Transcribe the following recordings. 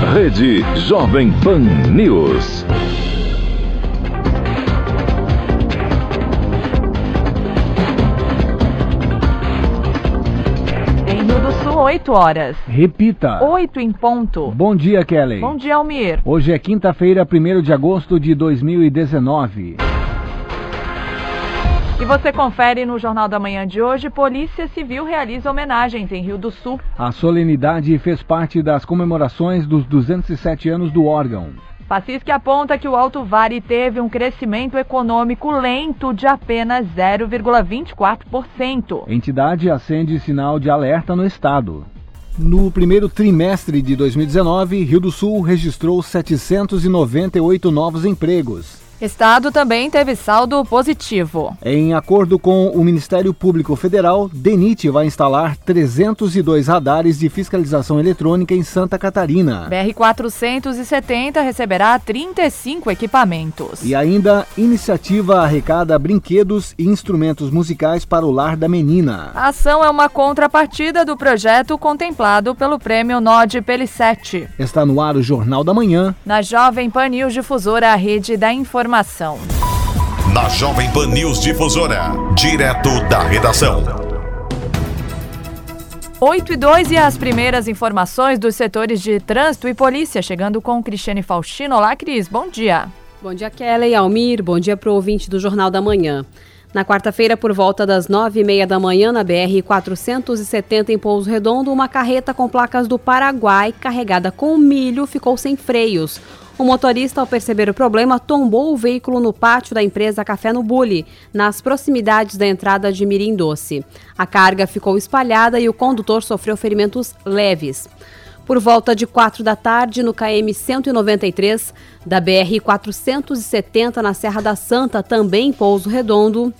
Rede Jovem Pan News. Em Rio do Sul, 8 horas. Repita. 8 em ponto. Bom dia, Kelly. Bom dia, Almir. Hoje é quinta-feira, 1 de agosto de 2019. Você confere no Jornal da Manhã de hoje: Polícia Civil realiza homenagens em Rio do Sul. A solenidade fez parte das comemorações dos 207 anos do órgão. Pacisque aponta que o Alto Vale teve um crescimento econômico lento de apenas 0,24%. Entidade acende sinal de alerta no estado. No primeiro trimestre de 2019, Rio do Sul registrou 798 novos empregos. Estado também teve saldo positivo. Em acordo com o Ministério Público Federal, DENIT vai instalar 302 radares de fiscalização eletrônica em Santa Catarina. BR-470 receberá 35 equipamentos. E ainda, iniciativa arrecada brinquedos e instrumentos musicais para o lar da menina. A ação é uma contrapartida do projeto contemplado pelo prêmio Nod Pelicete. Está no ar o Jornal da Manhã. Na Jovem Pan News Difusora, a rede da informação informação. Na Jovem Pan News Difusora, direto da redação. 8 e 2 e as primeiras informações dos setores de trânsito e polícia, chegando com Cristiane Faustino. Olá, Cris, bom dia. Bom dia, Kelly, Almir, bom dia para o ouvinte do Jornal da Manhã. Na quarta-feira, por volta das nove e meia da manhã, na BR-470 em Pouso Redondo, uma carreta com placas do Paraguai, carregada com milho, ficou sem freios. O motorista, ao perceber o problema, tombou o veículo no pátio da empresa Café no Bulli, nas proximidades da entrada de Mirim Doce. A carga ficou espalhada e o condutor sofreu ferimentos leves. Por volta de 4 da tarde, no KM 193, da BR 470, na Serra da Santa, também em Pouso Redondo,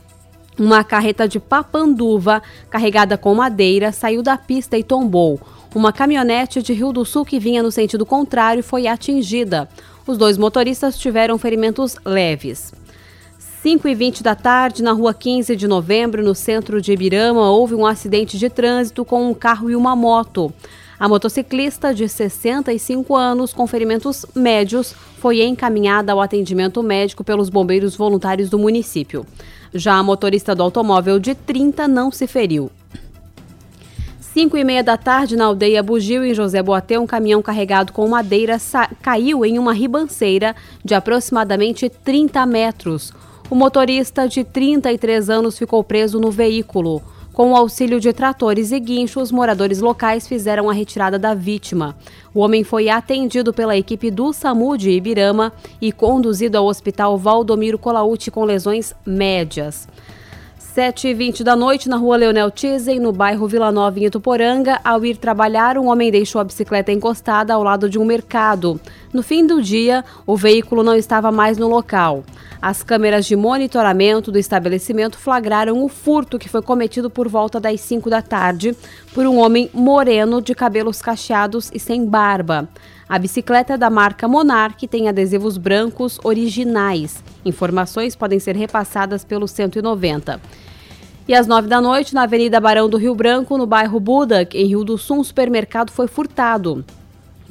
uma carreta de Papanduva, carregada com madeira, saiu da pista e tombou. Uma caminhonete de Rio do Sul que vinha no sentido contrário foi atingida. Os dois motoristas tiveram ferimentos leves. 5 e 20 da tarde, na rua 15 de novembro, no centro de Ibirama, houve um acidente de trânsito com um carro e uma moto. A motociclista, de 65 anos, com ferimentos médios, foi encaminhada ao atendimento médico pelos bombeiros voluntários do município. Já a motorista do automóvel, de 30, não se feriu. 5 e meia da tarde, na aldeia Bugio, em José Boatê, um caminhão carregado com madeira caiu em uma ribanceira de aproximadamente 30 metros. O motorista de 33 anos ficou preso no veículo. Com o auxílio de tratores e guinchos, moradores locais fizeram a retirada da vítima. O homem foi atendido pela equipe do SAMU de Ibirama e conduzido ao hospital Valdomiro Colaute com lesões médias. 7h20 da noite, na rua Leonel Tizen, no bairro Vila Nova, em Ituporanga, ao ir trabalhar, um homem deixou a bicicleta encostada ao lado de um mercado. No fim do dia, o veículo não estava mais no local. As câmeras de monitoramento do estabelecimento flagraram o furto que foi cometido por volta das 5 da tarde por um homem moreno de cabelos cacheados e sem barba. A bicicleta é da marca Monarch tem adesivos brancos originais. Informações podem ser repassadas pelo 190. E às nove da noite, na Avenida Barão do Rio Branco, no bairro Buda, em Rio do Sul, um supermercado foi furtado.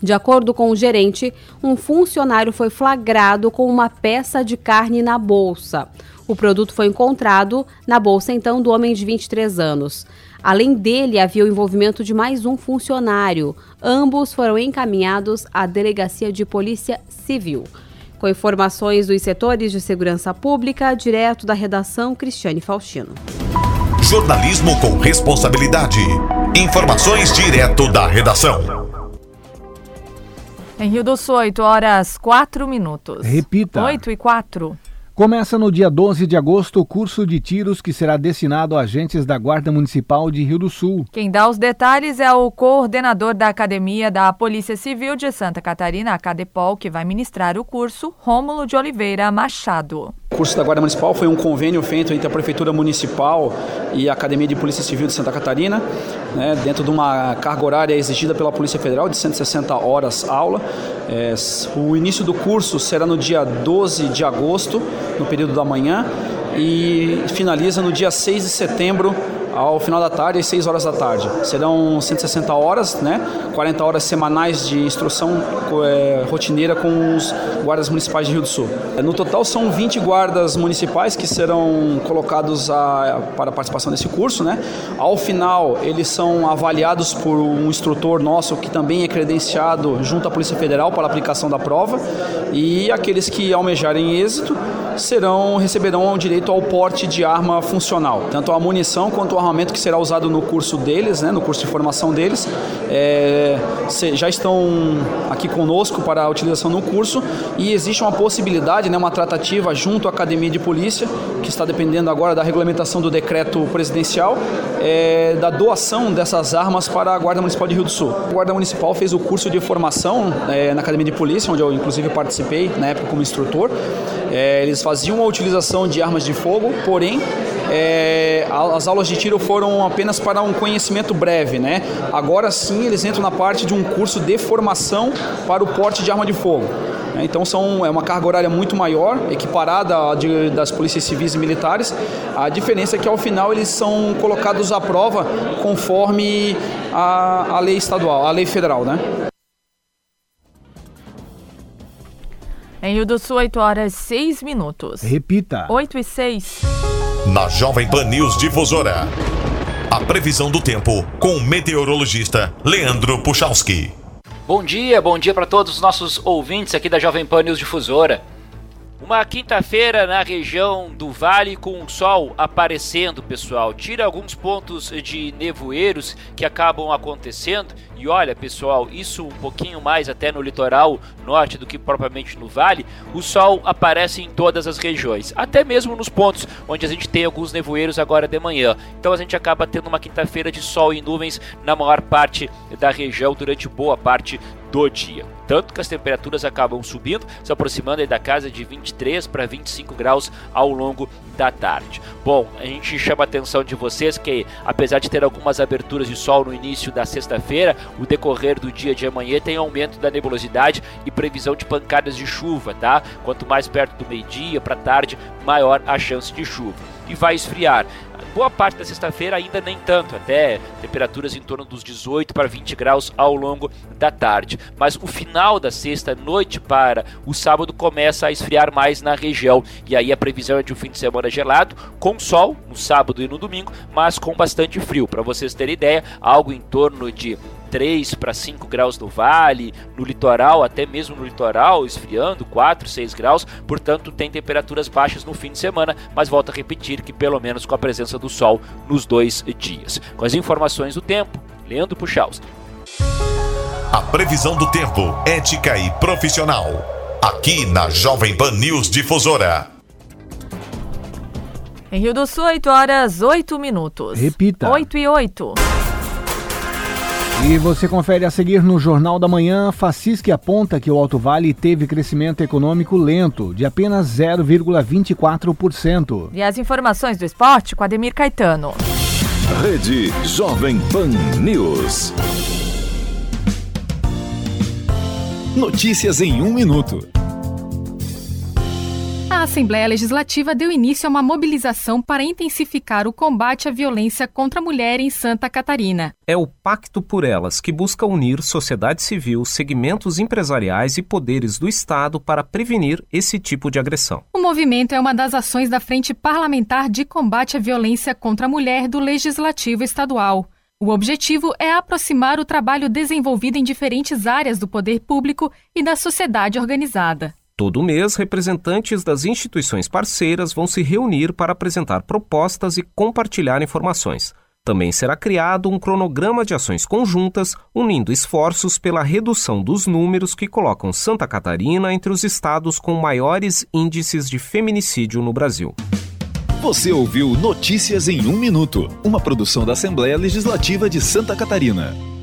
De acordo com o gerente, um funcionário foi flagrado com uma peça de carne na bolsa. O produto foi encontrado na bolsa então do homem de 23 anos. Além dele, havia o envolvimento de mais um funcionário. Ambos foram encaminhados à Delegacia de Polícia Civil. Com informações dos setores de segurança pública, direto da redação Cristiane Faustino. Jornalismo com responsabilidade. Informações direto da redação. Em Rio do Sul, 8 horas 4 minutos. Repita. 8 e 4. Começa no dia 12 de agosto o curso de tiros que será destinado a agentes da Guarda Municipal de Rio do Sul. Quem dá os detalhes é o coordenador da Academia da Polícia Civil de Santa Catarina, a Cadepol, que vai ministrar o curso, Rômulo de Oliveira Machado. O curso da Guarda Municipal foi um convênio feito entre a Prefeitura Municipal e a Academia de Polícia Civil de Santa Catarina, né, dentro de uma carga horária exigida pela Polícia Federal de 160 horas aula. É, o início do curso será no dia 12 de agosto, no período da manhã, e finaliza no dia 6 de setembro, ao final da tarde, às 6 horas da tarde. Serão 160 horas, né? 40 horas semanais de instrução é, rotineira com os guardas municipais de Rio do Sul. No total são 20 guardas municipais que serão colocados a, para participação desse curso, né? Ao final, eles são avaliados por um instrutor nosso que também é credenciado junto à Polícia Federal para a aplicação da prova e aqueles que almejarem êxito serão receberão o direito ao porte de arma funcional, tanto a munição quanto o armamento que será usado no curso deles, né, no curso de formação deles, é, já estão aqui conosco para a utilização no curso e existe uma possibilidade, né, uma tratativa junto à Academia de Polícia, que está dependendo agora da regulamentação do decreto presidencial, é, da doação dessas armas para a Guarda Municipal de Rio do Sul. A Guarda Municipal fez o curso de formação é, na Academia de Polícia, onde eu inclusive participei na época como instrutor. É, eles faziam a utilização de armas de fogo, porém é, as aulas de tiro foram apenas para um conhecimento breve, né? Agora sim eles entram na parte de um curso de formação para o porte de arma de fogo. Né? Então são, é uma carga horária muito maior, equiparada de, das polícias civis e militares. A diferença é que ao final eles são colocados à prova conforme a, a lei estadual, a lei federal, né? Em Rio do Sul, 8 horas 6 minutos. Repita. 8 e 6. Na Jovem Pan News Difusora. A previsão do tempo com o meteorologista Leandro Puchalski. Bom dia, bom dia para todos os nossos ouvintes aqui da Jovem Pan News Difusora. Uma quinta-feira na região do Vale com o sol aparecendo, pessoal. Tira alguns pontos de nevoeiros que acabam acontecendo. E olha, pessoal, isso um pouquinho mais até no litoral norte do que propriamente no vale. O sol aparece em todas as regiões, até mesmo nos pontos onde a gente tem alguns nevoeiros agora de manhã. Então a gente acaba tendo uma quinta-feira de sol e nuvens na maior parte da região durante boa parte do dia. Tanto que as temperaturas acabam subindo, se aproximando da casa de 23 para 25 graus ao longo da tarde. Bom, a gente chama a atenção de vocês que, apesar de ter algumas aberturas de sol no início da sexta-feira, o decorrer do dia de amanhã tem aumento da nebulosidade e previsão de pancadas de chuva, tá? Quanto mais perto do meio-dia para tarde, maior a chance de chuva. E vai esfriar boa parte da sexta-feira ainda nem tanto, até temperaturas em torno dos 18 para 20 graus ao longo da tarde. Mas o final da sexta noite para o sábado começa a esfriar mais na região e aí a previsão é de um fim de semana gelado, com sol no sábado e no domingo, mas com bastante frio. Para vocês terem ideia, algo em torno de 3 para 5 graus no vale, no litoral, até mesmo no litoral, esfriando 4, 6 graus, portanto tem temperaturas baixas no fim de semana, mas volto a repetir que pelo menos com a presença do sol nos dois dias. Com as informações do tempo, Leandro Puchalski. A previsão do tempo, ética e profissional. Aqui na Jovem Pan News Difusora. Em Rio do Sul, 8 horas 8 minutos. Repita. 8 e 8. E você confere a seguir no Jornal da Manhã, Facisque aponta que o Alto Vale teve crescimento econômico lento, de apenas 0,24%. E as informações do esporte com Ademir Caetano. Rede Jovem Pan News. Notícias em um minuto. A Assembleia Legislativa deu início a uma mobilização para intensificar o combate à violência contra a mulher em Santa Catarina. É o Pacto por Elas, que busca unir sociedade civil, segmentos empresariais e poderes do Estado para prevenir esse tipo de agressão. O movimento é uma das ações da Frente Parlamentar de Combate à Violência contra a Mulher do Legislativo Estadual. O objetivo é aproximar o trabalho desenvolvido em diferentes áreas do poder público e da sociedade organizada. Todo mês, representantes das instituições parceiras vão se reunir para apresentar propostas e compartilhar informações. Também será criado um cronograma de ações conjuntas, unindo esforços pela redução dos números que colocam Santa Catarina entre os estados com maiores índices de feminicídio no Brasil. Você ouviu Notícias em um Minuto, uma produção da Assembleia Legislativa de Santa Catarina.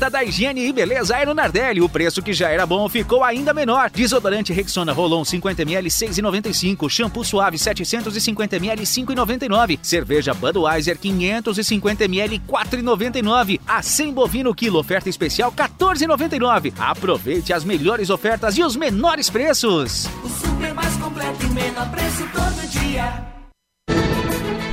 Oferta da higiene e beleza era no Nardelli. O preço que já era bom ficou ainda menor. Desodorante Rexona Rolon 50ml 6,95. Shampoo suave 750ml 5,99. Cerveja Budweiser 550ml 4,99. A 100 bovino quilo oferta especial 14,99. Aproveite as melhores ofertas e os menores preços. O super mais completo e menor preço todo dia.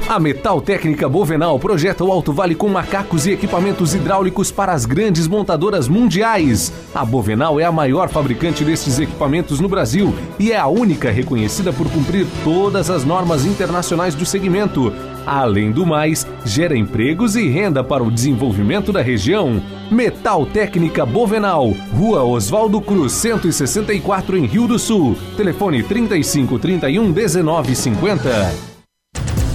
A Metal Técnica Bovenal projeta o Alto Vale com macacos e equipamentos hidráulicos para as grandes montadoras mundiais. A Bovenal é a maior fabricante desses equipamentos no Brasil e é a única reconhecida por cumprir todas as normas internacionais do segmento. Além do mais, gera empregos e renda para o desenvolvimento da região. Metal Técnica Bovenal, Rua Oswaldo Cruz, 164 em Rio do Sul. Telefone 35 31 19 50.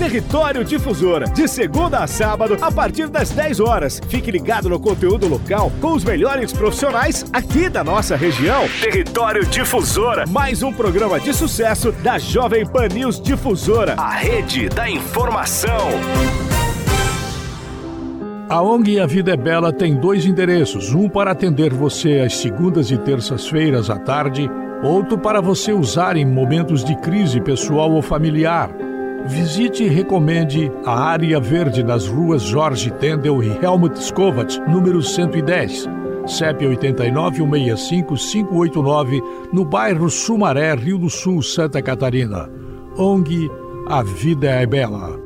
Território Difusora, de segunda a sábado, a partir das 10 horas. Fique ligado no conteúdo local com os melhores profissionais aqui da nossa região. Território Difusora, mais um programa de sucesso da Jovem Pan News Difusora, a rede da informação. A ONG A Vida é Bela tem dois endereços: um para atender você às segundas e terças-feiras à tarde, outro para você usar em momentos de crise pessoal ou familiar. Visite e recomende a área verde nas ruas Jorge Tendel e Helmut Skovat, número 110, CEP 89-165-589, no bairro Sumaré, Rio do Sul, Santa Catarina. ONG A Vida é Bela.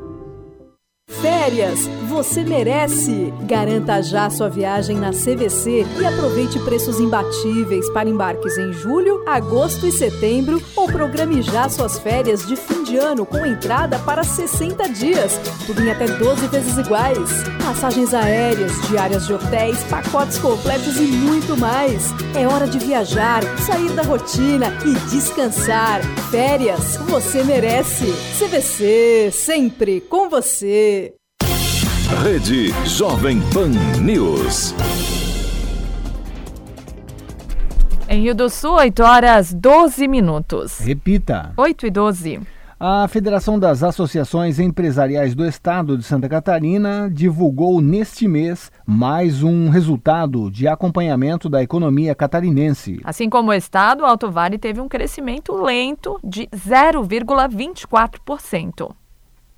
Férias, você merece! Garanta já sua viagem na CVC e aproveite preços imbatíveis para embarques em julho, agosto e setembro ou programe já suas férias de fim de ano com entrada para 60 dias, tudo em até 12 vezes iguais. Passagens aéreas, diárias de hotéis, pacotes completos e muito mais. É hora de viajar, sair da rotina e descansar. Férias, você merece! CVC, sempre com você! Rede Jovem Pan News. Em Rio do Sul, 8 horas 12 minutos. Repita. 8 e 12. A Federação das Associações Empresariais do Estado de Santa Catarina divulgou neste mês mais um resultado de acompanhamento da economia catarinense. Assim como o Estado, o Alto Vale teve um crescimento lento de 0,24%.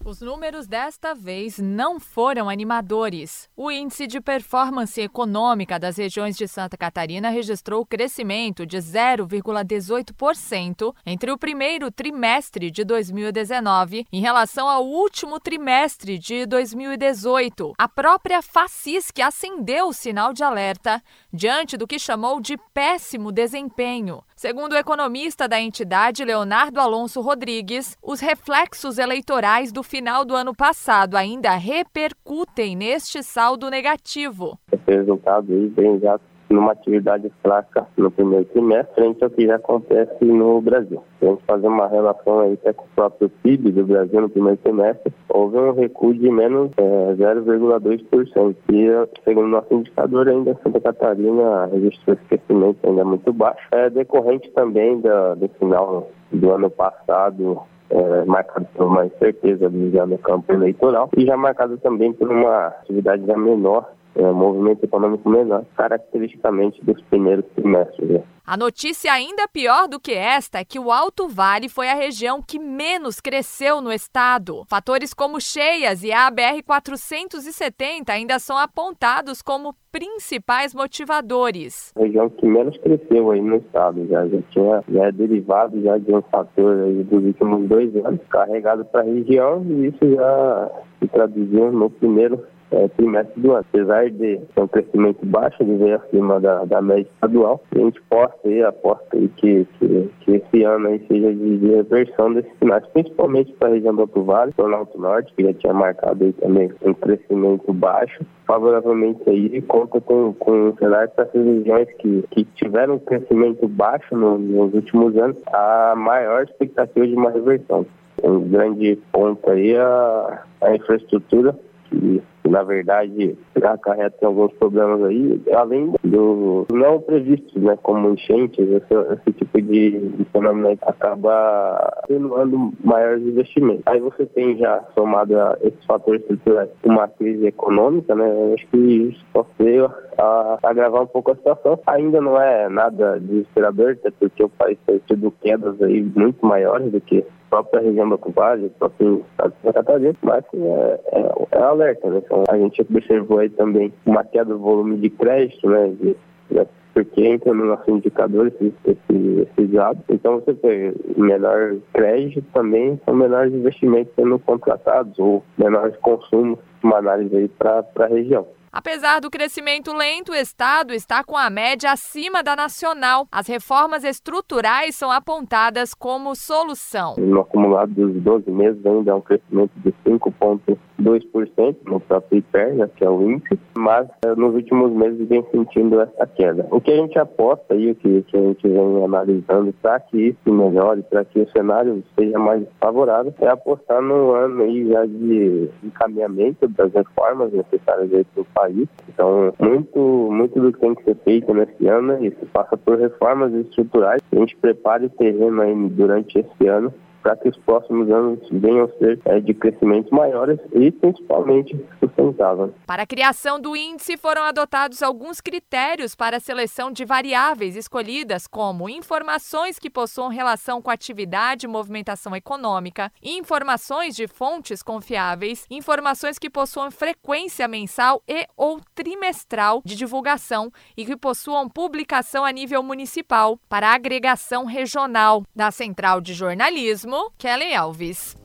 Os números desta vez não foram animadores. O índice de performance econômica das regiões de Santa Catarina registrou crescimento de 0,18% entre o primeiro trimestre de 2019 em relação ao último trimestre de 2018. A própria FACISC acendeu o sinal de alerta diante do que chamou de péssimo desempenho. Segundo o economista da entidade, Leonardo Alonso Rodrigues, os reflexos eleitorais do final do ano passado ainda repercutem neste saldo negativo. Esse resultado aí vem já numa atividade fraca no primeiro trimestre, frente ao que já acontece no Brasil. Se a gente fazer uma relação aí até com o próprio PIB do Brasil no primeiro trimestre, houve um recuo de menos é, 0,2%. E, segundo o nosso indicador, ainda Santa Catarina registrou esse crescimento ainda muito baixo. É decorrente também da, do final do ano passado é, marcado por uma incerteza já no campo eleitoral e já marcado também por uma atividade já menor é, um movimento econômico menor, caracteristicamente dos primeiros trimestres. Né? A notícia ainda pior do que esta é que o Alto Vale foi a região que menos cresceu no estado. Fatores como cheias e a BR-470 ainda são apontados como principais motivadores. A região que menos cresceu aí no estado, já, já tinha já é derivado já de um fator aí dos últimos dois anos carregado para a região e isso já se traduziu no primeiro é, trimestre do ano. Apesar de ter um crescimento baixo, ele veio acima da, da média estadual. a gente posta aí, aposta aí que, que, que esse ano aí seja de, de reversão desses sinais, principalmente para a região do Alto Vale, Planalto Norte, que já tinha marcado aí também um crescimento baixo. Favoravelmente aí, conta com, com um cenário para essas regiões que, que tiveram um crescimento baixo no, nos últimos anos, a maior expectativa de uma reversão. Um grande ponto aí a, a infraestrutura que na verdade acarreta alguns problemas aí, além do não previsto, né, como enchentes, esse, esse tipo de, fenômeno acaba atenuando maiores investimentos. Aí você tem já somado a esses fatores estruturais uma crise econômica, né, acho que isso pode veio a agravar um pouco a situação. Ainda não é nada desesperador, até porque o país tem tido quedas aí muito maiores do que própria região do Vale, o próprio estado de Santa Catarina, mas é, é, é alerta, né? Então, a gente observou aí também uma queda do volume de crédito, né? De, de, porque entra no nosso indicador esse, esse, esses dados. Então, você tem menor crédito também, são menores investimentos sendo contratados ou menores consumos, uma análise aí para a região. Apesar do crescimento lento, o Estado está com a média acima da nacional. As reformas estruturais são apontadas como solução. No acumulado dos 12 meses, ainda é um crescimento de 5,2% no próprio IPER, né, que é o índice, mas eh, nos últimos meses vem sentindo essa queda. O que a gente aposta aí, o que, que a gente vem analisando para que isso melhore, para que o cenário seja mais favorável, é apostar no ano aí já de encaminhamento das reformas necessárias para o país. Então, muito, muito do que tem que ser feito nesse ano isso. Passa por reformas estruturais. A gente prepare o terreno aí durante esse ano para que os próximos anos venham a ser é, de crescimentos maiores e principalmente sustentáveis. Para a criação do índice foram adotados alguns critérios para a seleção de variáveis escolhidas, como informações que possuam relação com atividade e movimentação econômica, informações de fontes confiáveis, informações que possuam frequência mensal e ou trimestral de divulgação e que possuam publicação a nível municipal para agregação regional da Central de Jornalismo Kelly Alves.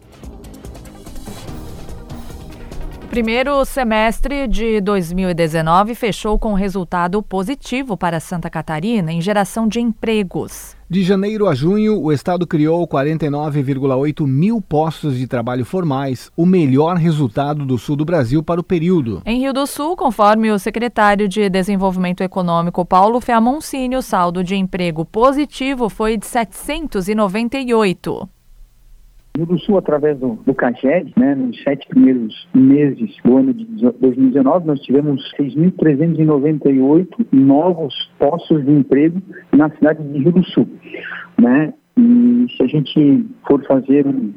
O primeiro semestre de 2019 fechou com resultado positivo para Santa Catarina em geração de empregos. De janeiro a junho, o Estado criou 49,8 mil postos de trabalho formais, o melhor resultado do sul do Brasil para o período. Em Rio do Sul, conforme o secretário de Desenvolvimento Econômico Paulo Feamoncini, o saldo de emprego positivo foi de 798. Rio do Sul, através do, do CAGED, né, nos sete primeiros meses do ano de 2019, nós tivemos 6.398 novos postos de emprego na cidade de Rio do Sul. Né? E se a gente for fazer um,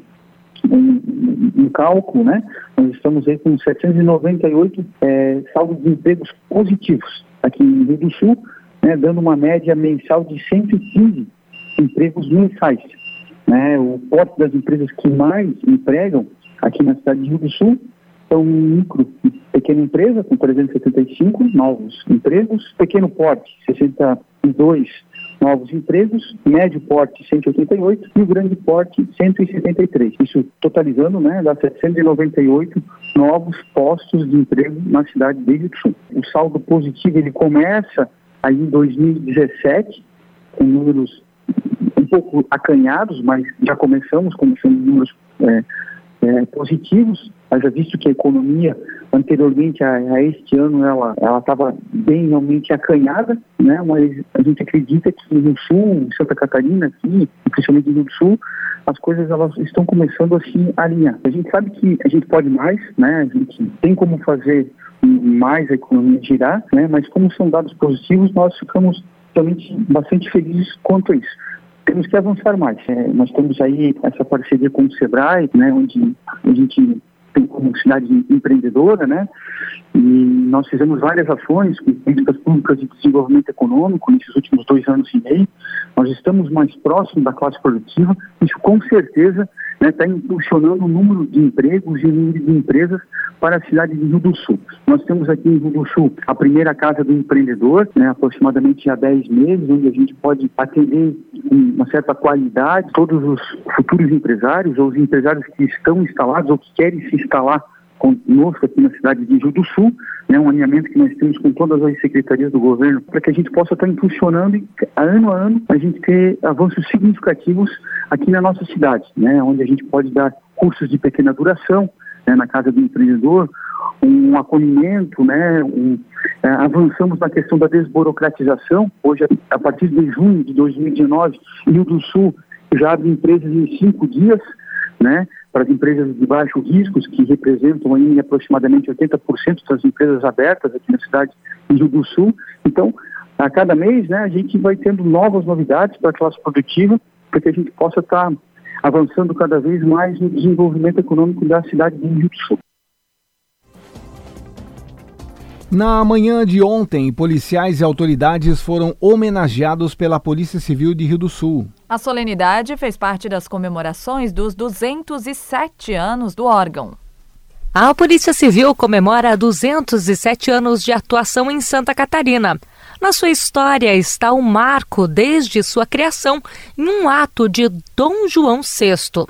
um, um cálculo, né, nós estamos aí com 798 é, saldos de empregos positivos aqui em Rio do Sul, né, dando uma média mensal de 115 empregos mensais. Né? O porte das empresas que mais empregam aqui na cidade de Rio do Sul são micro e pequena empresa, com 375 novos empregos, pequeno porte, 62 novos empregos, médio porte 188 e o grande porte 173. Isso totalizando, né, dá 798 novos postos de emprego na cidade de Rio do Sul. O saldo positivo ele começa aí em 2017 com números pouco acanhados, mas já começamos, começando números é, é, positivos, haja visto que a economia anteriormente a, a este ano ela estava bem realmente acanhada, né? Mas a gente acredita que no Sul, em Santa Catarina, aqui, principalmente no Sul, as coisas elas estão começando a se alinhar. A gente sabe que a gente pode mais, né? A gente tem como fazer mais a economia girar, né? Mas como são dados positivos, nós ficamos realmente bastante felizes quanto a isso temos que avançar mais. É, nós temos aí essa parceria com o SEBRAE, né, onde a gente tem como cidade empreendedora, né, e nós fizemos várias ações com políticas públicas de desenvolvimento econômico nesses últimos dois anos e meio. Nós estamos mais próximos da classe produtiva. Isso com certeza está né, impulsionando o número de empregos e o número de empresas para a cidade de Rio do Sul. Nós temos aqui em Rio do Sul a primeira casa do empreendedor, né, aproximadamente há 10 meses, onde a gente pode atender com uma certa qualidade todos os futuros empresários ou os empresários que estão instalados ou que querem se instalar conosco aqui na cidade de Rio do Sul, né, um alinhamento que nós temos com todas as secretarias do governo, para que a gente possa estar impulsionando e, ano a ano, a gente ter avanços significativos aqui na nossa cidade, né, onde a gente pode dar cursos de pequena duração né, na casa do empreendedor, um acolhimento, né, um, é, avançamos na questão da desburocratização. Hoje, a partir de junho de 2019, Rio do Sul já abre empresas em cinco dias, né, para as empresas de baixo risco, que representam aí aproximadamente 80% das empresas abertas aqui na cidade do Rio do Sul. Então, a cada mês, né, a gente vai tendo novas novidades para a classe produtiva, para que a gente possa estar tá avançando cada vez mais no desenvolvimento econômico da cidade do Rio do Sul. Na manhã de ontem, policiais e autoridades foram homenageados pela Polícia Civil de Rio do Sul. A solenidade fez parte das comemorações dos 207 anos do órgão. A Polícia Civil comemora 207 anos de atuação em Santa Catarina. Na sua história está o um marco desde sua criação em um ato de Dom João VI.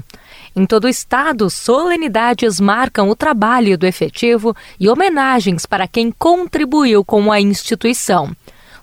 Em todo o estado, solenidades marcam o trabalho do efetivo e homenagens para quem contribuiu com a instituição.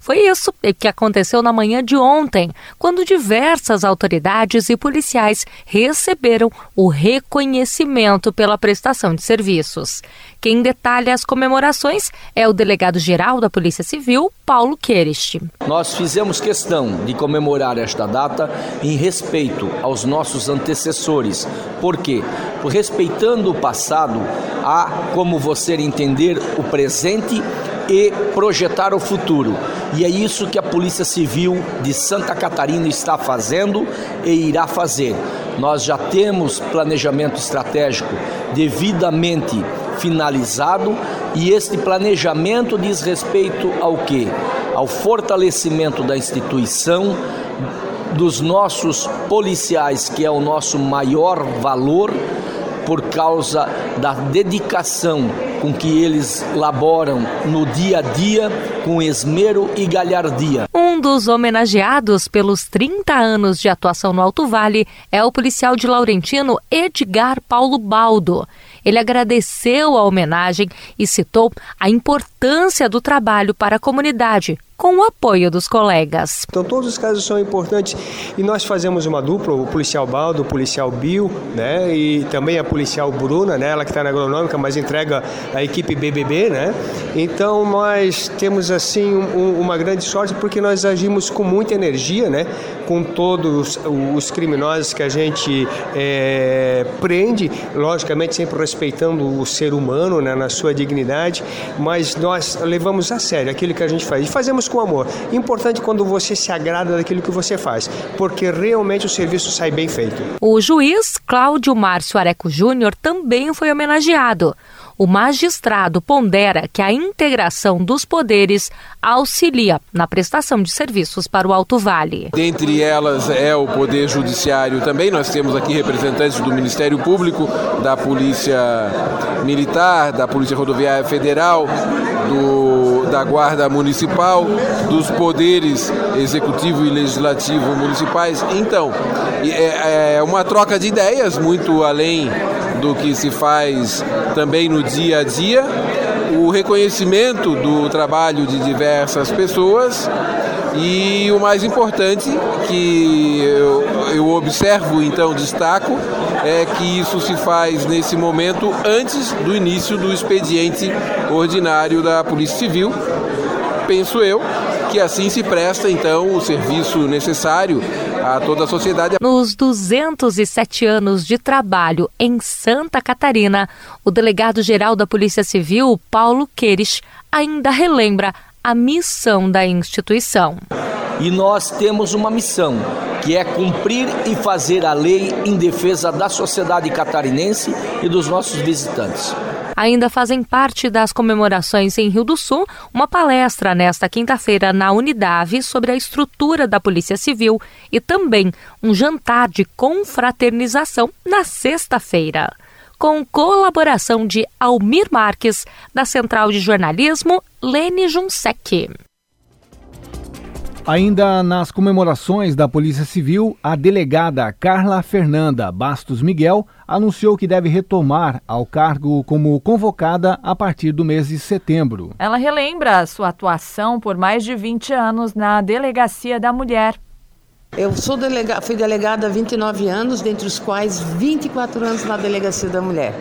Foi isso que aconteceu na manhã de ontem, quando diversas autoridades e policiais receberam o reconhecimento pela prestação de serviços. Quem detalha as comemorações é o delegado-geral da Polícia Civil, Paulo Querist. Nós fizemos questão de comemorar esta data em respeito aos nossos antecessores. Por quê? Respeitando o passado, há como você entender o presente e projetar o futuro. E é isso que a Polícia Civil de Santa Catarina está fazendo e irá fazer. Nós já temos planejamento estratégico devidamente finalizado e este planejamento diz respeito ao que? Ao fortalecimento da instituição, dos nossos policiais, que é o nosso maior valor, por causa da dedicação com que eles laboram no dia a dia com esmero e galhardia. Um dos homenageados pelos 30 anos de atuação no Alto Vale é o policial de Laurentino Edgar Paulo Baldo. Ele agradeceu a homenagem e citou a importância do trabalho para a comunidade, com o apoio dos colegas. Então todos os casos são importantes e nós fazemos uma dupla, o policial Baldo, o policial Bill, né, e também a policial Bruna, né, ela que está na agronômica, mas entrega a equipe BBB, né. Então nós temos assim um, uma grande sorte porque nós agimos com muita energia, né, com todos os criminosos que a gente é, prende, logicamente sempre respeitando o ser humano, né, na sua dignidade, mas nós levamos a sério aquilo que a gente faz e fazemos com amor. Importante quando você se agrada daquilo que você faz, porque realmente o serviço sai bem feito. O juiz Cláudio Márcio Areco Júnior também foi homenageado o magistrado pondera que a integração dos poderes auxilia na prestação de serviços para o Alto Vale. Dentre elas é o Poder Judiciário também. Nós temos aqui representantes do Ministério Público, da Polícia Militar, da Polícia Rodoviária Federal, do da Guarda Municipal, dos poderes executivo e legislativo municipais. Então, é, é uma troca de ideias muito além do que se faz também no dia a dia, o reconhecimento do trabalho de diversas pessoas e o mais importante que eu, eu observo, então destaco, é que isso se faz nesse momento antes do início do expediente ordinário da Polícia Civil. Penso eu que assim se presta então o serviço necessário a toda a sociedade. Nos 207 anos de trabalho em Santa Catarina, o delegado-geral da Polícia Civil, Paulo Queires, ainda relembra a missão da instituição. E nós temos uma missão, que é cumprir e fazer a lei em defesa da sociedade catarinense e dos nossos visitantes. Ainda fazem parte das comemorações em Rio do Sul uma palestra nesta quinta-feira na Unidade sobre a estrutura da Polícia Civil e também um jantar de confraternização na sexta-feira com colaboração de Almir Marques, da Central de Jornalismo Lene Junsec. Ainda nas comemorações da Polícia Civil, a delegada Carla Fernanda Bastos Miguel anunciou que deve retomar ao cargo como convocada a partir do mês de setembro. Ela relembra a sua atuação por mais de 20 anos na Delegacia da Mulher. Eu sou delega, fui delegada há 29 anos, dentre os quais 24 anos na Delegacia da Mulher,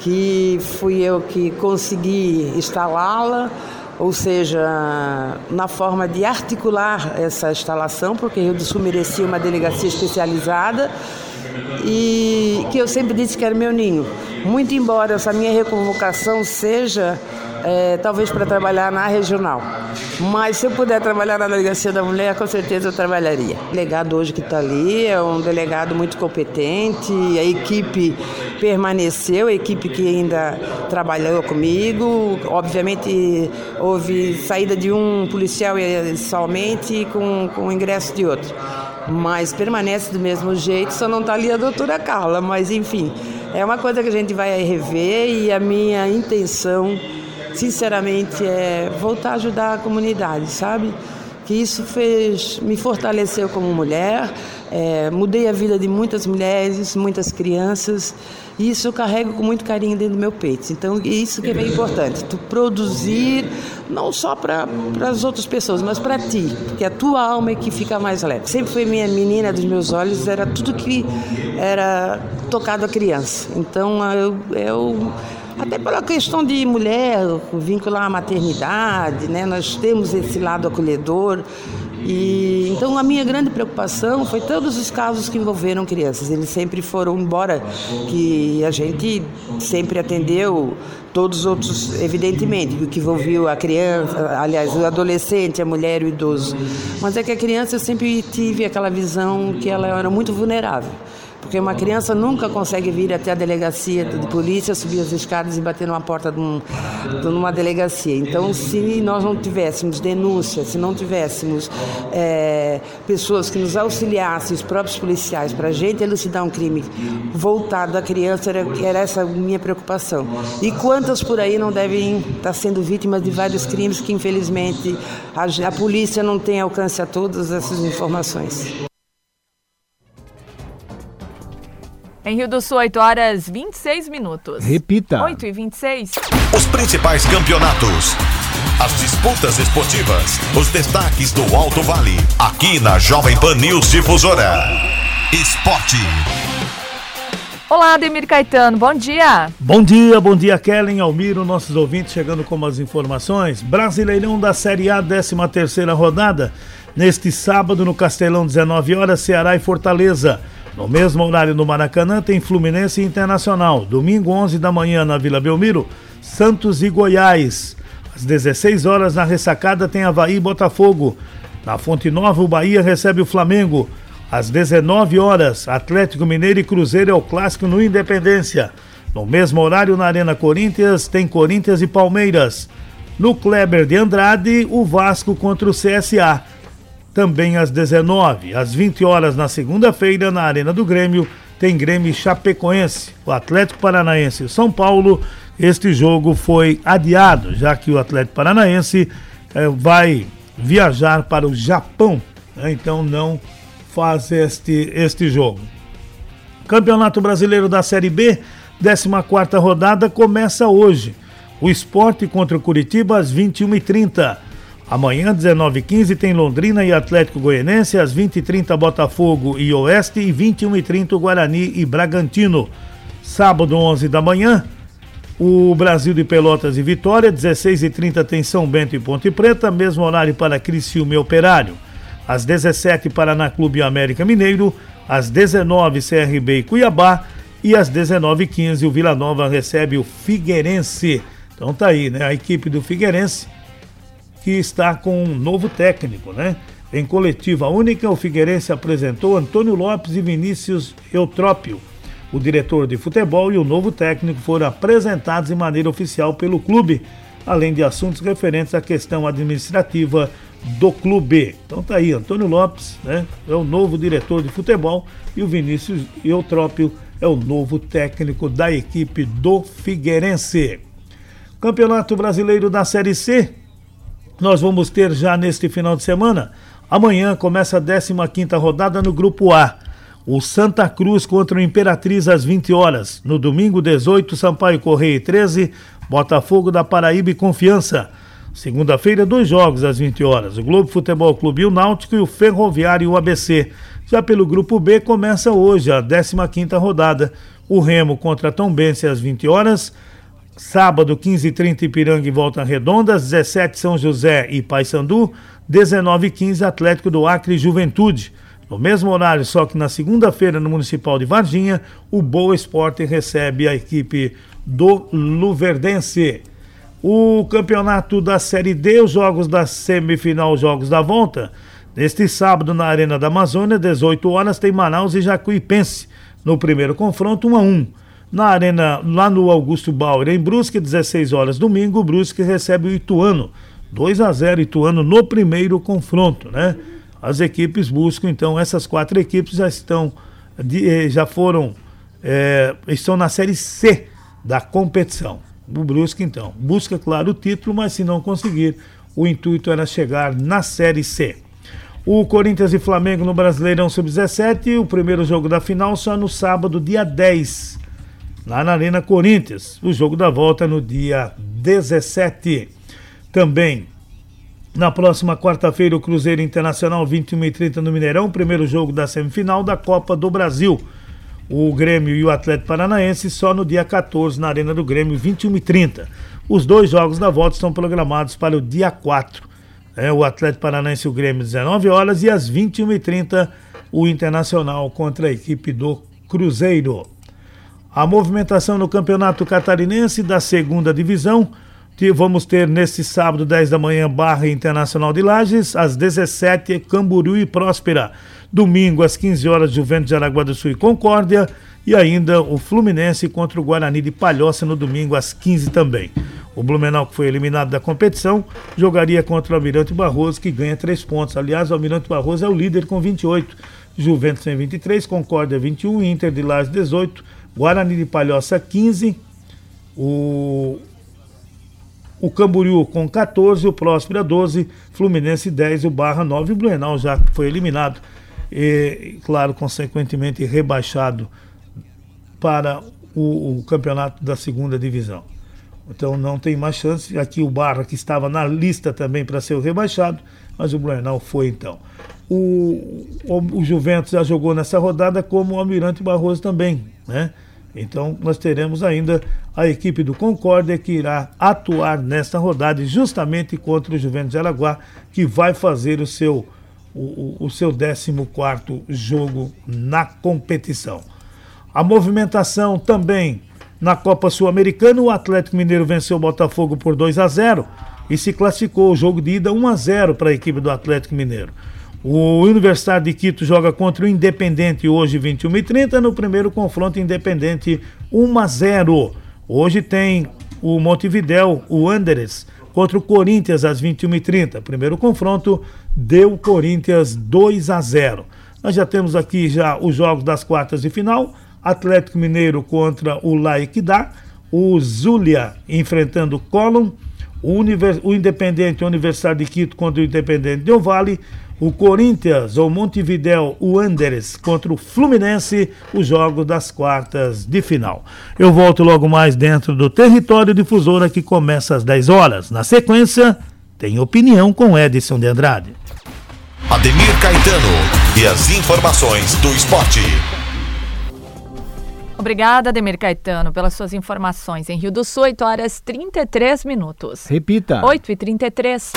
que fui eu que consegui instalá-la, ou seja, na forma de articular essa instalação, porque Rio do Sul merecia uma delegacia especializada e que eu sempre disse que era meu ninho. Muito embora essa minha reconvocação seja é, talvez para trabalhar na regional. Mas se eu puder trabalhar na Delegacia da Mulher, com certeza eu trabalharia. O delegado hoje que está ali é um delegado muito competente, a equipe permaneceu, a equipe que ainda trabalhou comigo. Obviamente houve saída de um policial somente com, com o ingresso de outro. Mas permanece do mesmo jeito, só não está ali a doutora Carla, mas enfim, é uma coisa que a gente vai rever e a minha intenção sinceramente, é voltar a ajudar a comunidade, sabe? Que isso fez, me fortaleceu como mulher, é, mudei a vida de muitas mulheres, muitas crianças, e isso eu carrego com muito carinho dentro do meu peito. Então, isso que é bem importante, tu produzir não só para as outras pessoas, mas para ti, porque a tua alma é que fica mais leve. Sempre foi minha menina dos meus olhos, era tudo que era tocado a criança. Então, eu, eu até pela questão de mulher, vincular a maternidade, né? Nós temos esse lado acolhedor. E então a minha grande preocupação foi todos os casos que envolveram crianças. Eles sempre foram embora que a gente sempre atendeu todos os outros, evidentemente, que envolveu a criança, aliás, o adolescente, a mulher e o idoso. Mas é que a criança eu sempre tive aquela visão que ela era muito vulnerável. Porque uma criança nunca consegue vir até a delegacia de polícia, subir as escadas e bater numa porta de, um, de uma delegacia. Então, se nós não tivéssemos denúncia, se não tivéssemos é, pessoas que nos auxiliassem, os próprios policiais, para a gente elucidar um crime voltado à criança, era, era essa a minha preocupação. E quantas por aí não devem estar sendo vítimas de vários crimes que, infelizmente, a, a polícia não tem alcance a todas essas informações. Em Rio do Sul, 8 horas 26 minutos. Repita. 8 e 26. Os principais campeonatos. As disputas esportivas. Os destaques do Alto Vale. Aqui na Jovem Pan News Difusora. Esporte. Olá, Ademir Caetano, bom dia. Bom dia, bom dia, Kellen, Almiro, nossos ouvintes chegando com as informações. Brasileirão da Série A, 13 terceira rodada. Neste sábado, no Castelão, 19 horas, Ceará e Fortaleza. No mesmo horário no Maracanã tem Fluminense Internacional. Domingo 11 da manhã na Vila Belmiro, Santos e Goiás. Às 16 horas na Ressacada tem Havaí e Botafogo. Na Fonte Nova o Bahia recebe o Flamengo. Às 19 horas, Atlético Mineiro e Cruzeiro é o clássico no Independência. No mesmo horário na Arena Corinthians tem Corinthians e Palmeiras. No Kleber de Andrade, o Vasco contra o CSA também às 19. Às 20 horas na segunda-feira, na Arena do Grêmio, tem Grêmio Chapecoense. O Atlético Paranaense e São Paulo, este jogo foi adiado, já que o Atlético Paranaense eh, vai viajar para o Japão, né? então não faz este, este jogo. Campeonato Brasileiro da Série B, 14 rodada, começa hoje. O esporte contra o Curitiba às 21h30. Amanhã, 19h15, tem Londrina e Atlético Goianense, às 20h30 Botafogo e Oeste e 21h30 Guarani e Bragantino. Sábado, 11 da manhã, o Brasil de Pelotas e Vitória, 16h30 tem São Bento e Ponte Preta, mesmo horário para Criciúma e Operário. Às 17 Paraná Clube América Mineiro, às 19 CRB e Cuiabá e às 19h15 o Vila Nova recebe o Figueirense. Então tá aí, né? A equipe do Figueirense que está com um novo técnico, né? Em coletiva única, o Figueirense apresentou Antônio Lopes e Vinícius Eutrópio. O diretor de futebol e o novo técnico foram apresentados de maneira oficial pelo clube, além de assuntos referentes à questão administrativa do clube. Então tá aí, Antônio Lopes, né? É o novo diretor de futebol e o Vinícius Eutrópio é o novo técnico da equipe do Figueirense. Campeonato Brasileiro da Série C, nós vamos ter já neste final de semana. Amanhã começa a 15 rodada no Grupo A. O Santa Cruz contra o Imperatriz às 20 horas. No domingo 18, Sampaio Correia 13, Botafogo da Paraíba e Confiança. Segunda-feira, dois jogos às 20 horas. O Globo Futebol Clube e o Náutico e o Ferroviário e o ABC. Já pelo Grupo B começa hoje a 15 rodada. O Remo contra a Tombense às 20 horas. Sábado, 15h30, Ipiranga e Volta Redonda, 17 São José e Paysandu, 19h15 Atlético do Acre e Juventude. No mesmo horário, só que na segunda-feira, no Municipal de Varginha, o Boa Esporte recebe a equipe do Luverdense. O campeonato da Série D, os jogos da semifinal, os jogos da volta. Neste sábado, na Arena da Amazônia, 18 horas, tem Manaus e Jacuipense. No primeiro confronto, 1 a 1 Na Arena, lá no Augusto Bauer, em Brusque, 16 horas, domingo, o Brusque recebe o Ituano. 2 a 0 Ituano no primeiro confronto, né? As equipes buscam, então, essas quatro equipes já estão, eh, já foram, é, estão na Série C da competição. O Brusque, então, busca, claro, o título, mas se não conseguir, o intuito era chegar na Série C. O Corinthians e Flamengo no Brasileirão Sub-17, o primeiro jogo da final só no sábado, dia 10, lá na Arena Corinthians. O jogo da volta no dia 17. Também na próxima quarta-feira, o Cruzeiro Internacional 21 e 30 no Mineirão, primeiro jogo da semifinal da Copa do Brasil. O Grêmio e o Atlético Paranaense só no dia 14 na Arena do Grêmio, 21 e 30. Os dois jogos da volta estão programados para o dia 4. É, o Atlético Paranaense e o Grêmio, 19 horas, e às 21 e 30 o Internacional contra a equipe do Cruzeiro. A movimentação no Campeonato Catarinense da segunda divisão vamos ter nesse sábado, 10 da manhã, Barra Internacional de Lages, às 17 Camboriú e Próspera. Domingo, às 15 horas, Juventus de Aragua do Sul e Concórdia. E ainda o Fluminense contra o Guarani de Palhoça no domingo, às 15 também. O Blumenau, que foi eliminado da competição, jogaria contra o Almirante Barroso, que ganha 3 pontos. Aliás, o Almirante Barroso é o líder com 28. Juventus tem 23, Concórdia 21, Inter de Lages 18, Guarani de Palhoça 15. O o Camboriú com 14, o Próspera 12, Fluminense 10, o Barra 9, o Blumenau já foi eliminado e, claro, consequentemente rebaixado para o, o, campeonato da segunda divisão. Então não tem mais chance. Aqui o Barra, que estava na lista também para ser rebaixado, mas o Blumenau foi então. O, o, o Juventus já jogou nessa rodada como o Almirante Barroso também, né? Então, nós teremos ainda a equipe do Concórdia que irá atuar nesta rodada justamente contra o Juventus de Araguá, que vai fazer o seu, o, o seu 14 jogo na competição. A movimentação também na Copa Sul-Americana, o Atlético Mineiro venceu o Botafogo por 2 a 0 e se classificou o jogo de ida 1 a 0 para a equipe do Atlético Mineiro. O Universidade de Quito joga contra o Independente hoje 21 e 30 no primeiro confronto Independente 1 a 0. Hoje tem o Montevidéu, o Anderes contra o Corinthians às 21 e 30. Primeiro confronto deu Corinthians 2 a 0. Nós já temos aqui já os jogos das quartas de final. Atlético Mineiro contra o Laiquidá, o Zulia enfrentando o Colón, o, Univers... o Independente, Universidade de Quito contra o Independente Del Vale, o Corinthians ou Montevideo Wanderers contra o Fluminense, os jogos das quartas de final. Eu volto logo mais dentro do território difusora que começa às 10 horas. Na sequência, tem opinião com Edson de Andrade. Ademir Caetano e as informações do esporte. Obrigada, Ademir Caetano, pelas suas informações. Em Rio do Sul, 8 horas 33 minutos. Repita. 8 e 33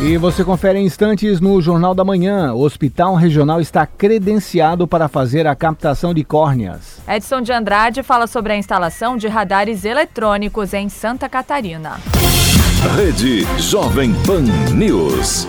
e você confere em instantes no Jornal da Manhã. O Hospital Regional está credenciado para fazer a captação de córneas. Edson de Andrade fala sobre a instalação de radares eletrônicos em Santa Catarina. Rede Jovem Pan News.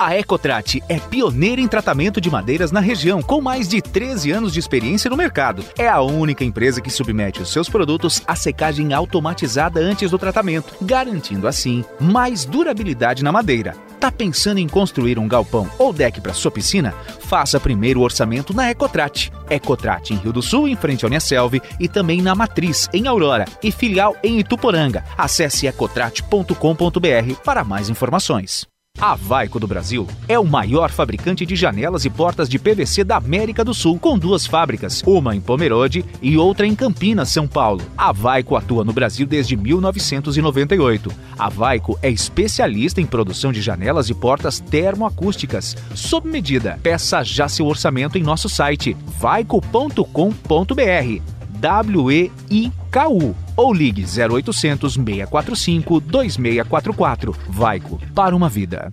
A Ecotrat é pioneira em tratamento de madeiras na região, com mais de 13 anos de experiência no mercado. É a única empresa que submete os seus produtos à secagem automatizada antes do tratamento, garantindo assim mais durabilidade na madeira. Tá pensando em construir um galpão ou deck para sua piscina? Faça primeiro o orçamento na Ecotrat. Ecotrat em Rio do Sul, em frente ao Uniaselv, e também na Matriz, em Aurora, e filial em Ituporanga. Acesse ecotrat.com.br para mais informações. A Vaico do Brasil é o maior fabricante de janelas e portas de PVC da América do Sul, com duas fábricas, uma em Pomerode e outra em Campinas, São Paulo. A Vaico atua no Brasil desde 1998. A Vaico é especialista em produção de janelas e portas termoacústicas, sob medida. Peça já seu orçamento em nosso site vaico.com.br. W-E-I-K-U ou ligue 0800 645 2644. Vaico, para uma vida.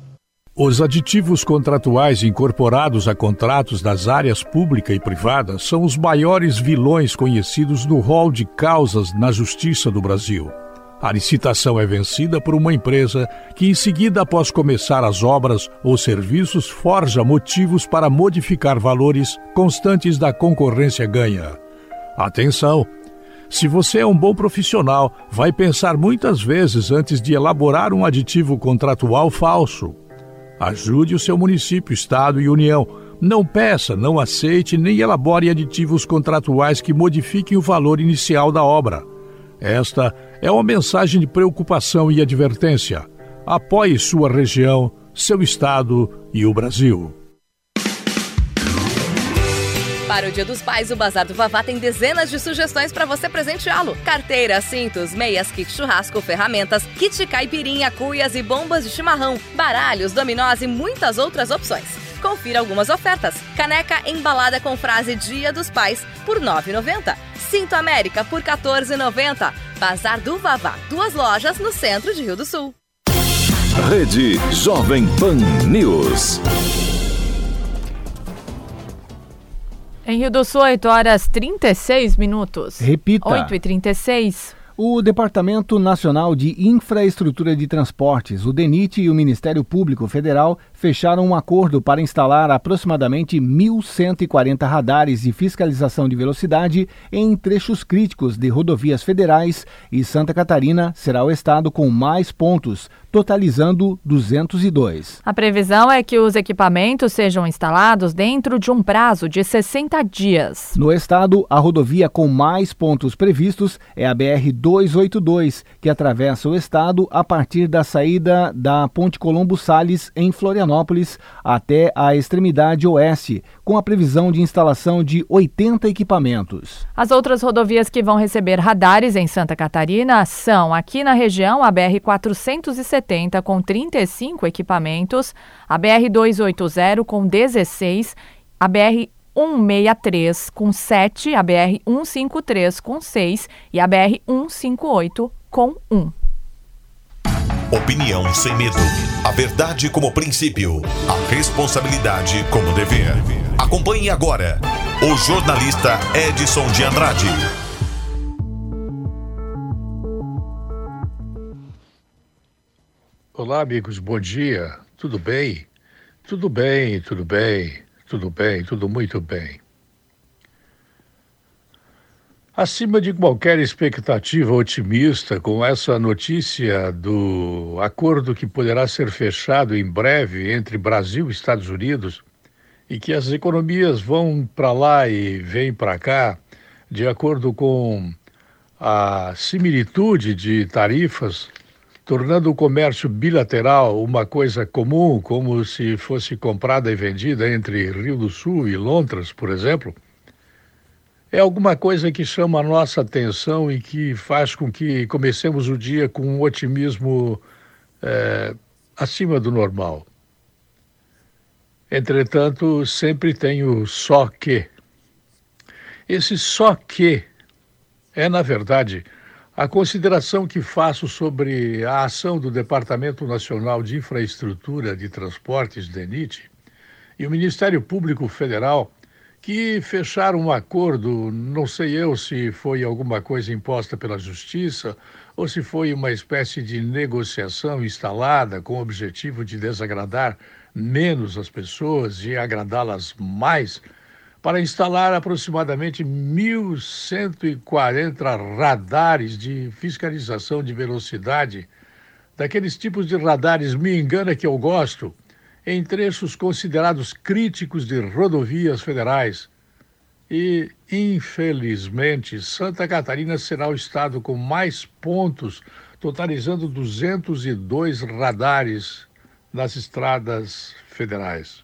Os aditivos contratuais incorporados a contratos das áreas pública e privada são os maiores vilões conhecidos no rol de causas na Justiça do Brasil. A licitação é vencida por uma empresa que, em seguida, após começar as obras ou serviços, forja motivos para modificar valores constantes da concorrência ganha. Atenção! Se você é um bom profissional, vai pensar muitas vezes antes de elaborar um aditivo contratual falso. Ajude o seu município, estado e união. Não peça, não aceite nem elabore aditivos contratuais que modifiquem o valor inicial da obra. Esta é uma mensagem de preocupação e advertência. Apoie sua região, seu estado e o Brasil. Para o Dia dos Pais, o Bazar do Vavá tem dezenas de sugestões para você presenteá-lo. Carteiras, cintos, meias, kit churrasco, ferramentas, kit caipirinha, cuias e bombas de chimarrão, baralhos, dominós e muitas outras opções. Confira algumas ofertas. Caneca embalada com frase Dia dos Pais por R$ 9,90. Cinto América por R$ 14,90. Bazar do Vavá, duas lojas no centro de Rio do Sul. Rede Jovem Pan News. Em Rio do Sul, 8 horas 36 minutos. Repita. 8 e 36. O Departamento Nacional de Infraestrutura de Transportes, o DENIT e o Ministério Público Federal fecharam um acordo para instalar aproximadamente 1.140 radares de fiscalização de velocidade em trechos críticos de rodovias federais e Santa Catarina será o estado com mais pontos, totalizando 202. A previsão é que os equipamentos sejam instalados dentro de um prazo de 60 dias. No estado, a rodovia com mais pontos previstos é a BR 282, que atravessa o estado a partir da saída da Ponte Colombo Sales em Florianópolis até a extremidade oeste, com a previsão de instalação de 80 equipamentos. As outras rodovias que vão receber radares em Santa Catarina são aqui na região a BR 470 com 35 equipamentos, a BR 280 com 16, a BR 163 com 7, a BR 153 com 6 e a BR 158 com 1. Opinião sem medo. A verdade como princípio. A responsabilidade como dever. Acompanhe agora o jornalista Edson de Andrade. Olá, amigos, bom dia. Tudo bem? Tudo bem, tudo bem, tudo bem, tudo muito bem. Acima de qualquer expectativa otimista com essa notícia do acordo que poderá ser fechado em breve entre Brasil e Estados Unidos e que as economias vão para lá e vêm para cá de acordo com a similitude de tarifas tornando o comércio bilateral uma coisa comum, como se fosse comprada e vendida entre Rio do Sul e Londres, por exemplo, é alguma coisa que chama a nossa atenção e que faz com que comecemos o dia com um otimismo é, acima do normal. Entretanto, sempre tem o só que. Esse só que é, na verdade, a consideração que faço sobre a ação do Departamento Nacional de Infraestrutura de Transportes, DENIT, e o Ministério Público Federal, que fecharam um acordo, não sei eu se foi alguma coisa imposta pela justiça ou se foi uma espécie de negociação instalada com o objetivo de desagradar menos as pessoas e agradá-las mais, para instalar aproximadamente 1.140 radares de fiscalização de velocidade, daqueles tipos de radares me engana que eu gosto, em trechos considerados críticos de rodovias federais. E, infelizmente, Santa Catarina será o estado com mais pontos, totalizando 202 radares nas estradas federais.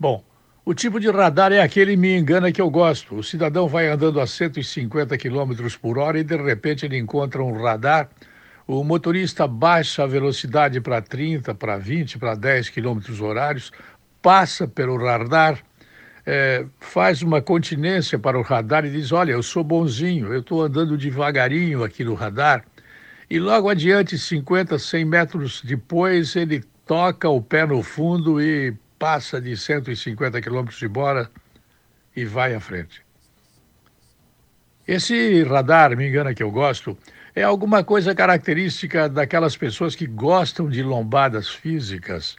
Bom, o tipo de radar é aquele me engana que eu gosto. O cidadão vai andando a 150 km por hora e de repente ele encontra um radar o motorista baixa a velocidade para 30, para 20, para 10 km horários, passa pelo radar, é, faz uma continência para o radar e diz: Olha, eu sou bonzinho, eu estou andando devagarinho aqui no radar. E logo adiante, 50, 100 metros depois, ele toca o pé no fundo e passa de 150 km de bora e vai à frente. Esse radar, me engana que eu gosto, é alguma coisa característica daquelas pessoas que gostam de lombadas físicas,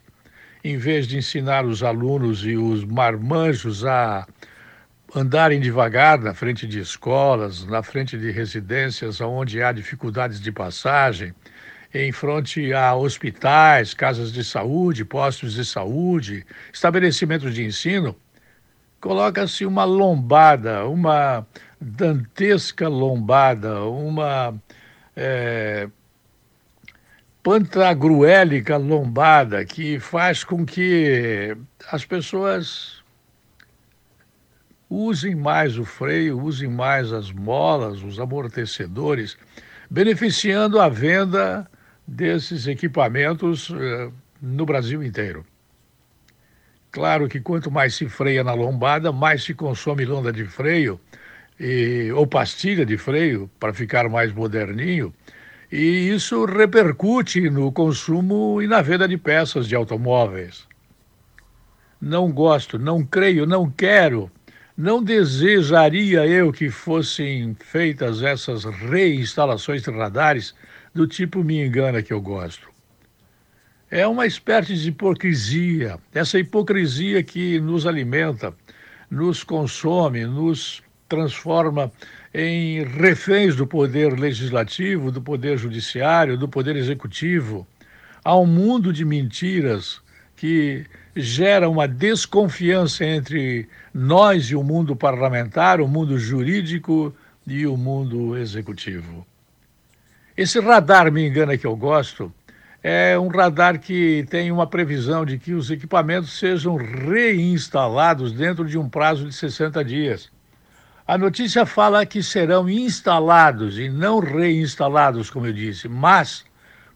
em vez de ensinar os alunos e os marmanjos a andarem devagar na frente de escolas, na frente de residências onde há dificuldades de passagem, em frente a hospitais, casas de saúde, postos de saúde, estabelecimentos de ensino, coloca-se uma lombada, uma dantesca lombada, uma é, pantagruélica lombada que faz com que as pessoas usem mais o freio, usem mais as molas, os amortecedores, beneficiando a venda desses equipamentos eh, no Brasil inteiro. Claro que quanto mais se freia na lombada, mais se consome lona de freio, e, ou pastilha de freio para ficar mais moderninho, e isso repercute no consumo e na venda de peças de automóveis. Não gosto, não creio, não quero, não desejaria eu que fossem feitas essas reinstalações de radares do tipo me engana que eu gosto. É uma espécie de hipocrisia, essa hipocrisia que nos alimenta, nos consome, nos transforma em reféns do poder legislativo, do poder judiciário, do poder executivo. Há um mundo de mentiras que gera uma desconfiança entre nós e o mundo parlamentar, o mundo jurídico e o mundo executivo. Esse radar, me engana que eu gosto, é um radar que tem uma previsão de que os equipamentos sejam reinstalados dentro de um prazo de 60 dias. A notícia fala que serão instalados e não reinstalados, como eu disse, mas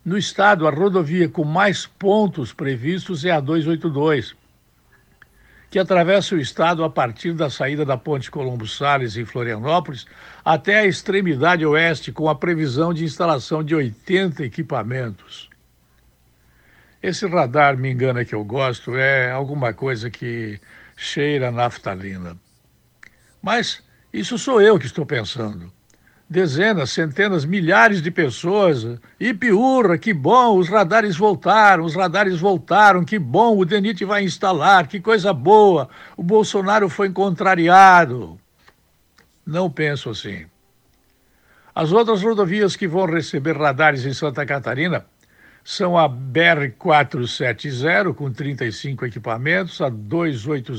no estado a rodovia com mais pontos previstos é a 282, que atravessa o estado a partir da saída da Ponte Colombo Salles em Florianópolis até a extremidade oeste, com a previsão de instalação de 80 equipamentos. Esse radar, me engana que eu gosto, é alguma coisa que cheira naftalina. Mas isso sou eu que estou pensando. Dezenas, centenas, milhares de pessoas. E piurra, que bom, os radares voltaram, os radares voltaram, que bom, o DENIT vai instalar, que coisa boa. O Bolsonaro foi contrariado. Não penso assim. As outras rodovias que vão receber radares em Santa Catarina são a BR-470, com 35 equipamentos, a 280